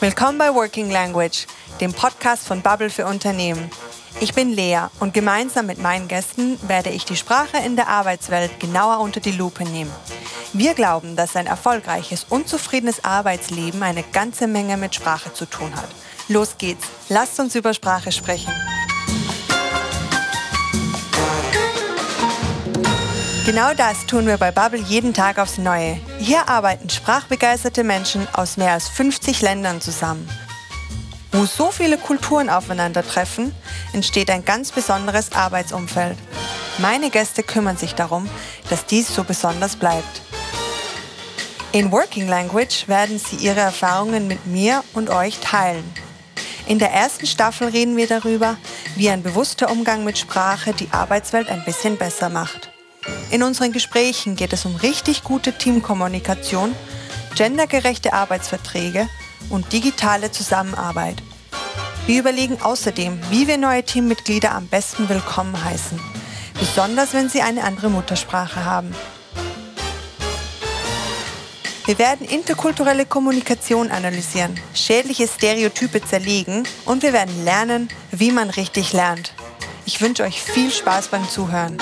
Willkommen bei Working Language, dem Podcast von Bubble für Unternehmen. Ich bin Lea und gemeinsam mit meinen Gästen werde ich die Sprache in der Arbeitswelt genauer unter die Lupe nehmen. Wir glauben, dass ein erfolgreiches und zufriedenes Arbeitsleben eine ganze Menge mit Sprache zu tun hat. Los geht's, lasst uns über Sprache sprechen. Genau das tun wir bei Bubble jeden Tag aufs Neue. Hier arbeiten sprachbegeisterte Menschen aus mehr als 50 Ländern zusammen. Wo so viele Kulturen aufeinandertreffen, entsteht ein ganz besonderes Arbeitsumfeld. Meine Gäste kümmern sich darum, dass dies so besonders bleibt. In Working Language werden sie ihre Erfahrungen mit mir und euch teilen. In der ersten Staffel reden wir darüber, wie ein bewusster Umgang mit Sprache die Arbeitswelt ein bisschen besser macht. In unseren Gesprächen geht es um richtig gute Teamkommunikation, gendergerechte Arbeitsverträge und digitale Zusammenarbeit. Wir überlegen außerdem, wie wir neue Teammitglieder am besten willkommen heißen, besonders wenn sie eine andere Muttersprache haben. Wir werden interkulturelle Kommunikation analysieren, schädliche Stereotype zerlegen und wir werden lernen, wie man richtig lernt. Ich wünsche euch viel Spaß beim Zuhören.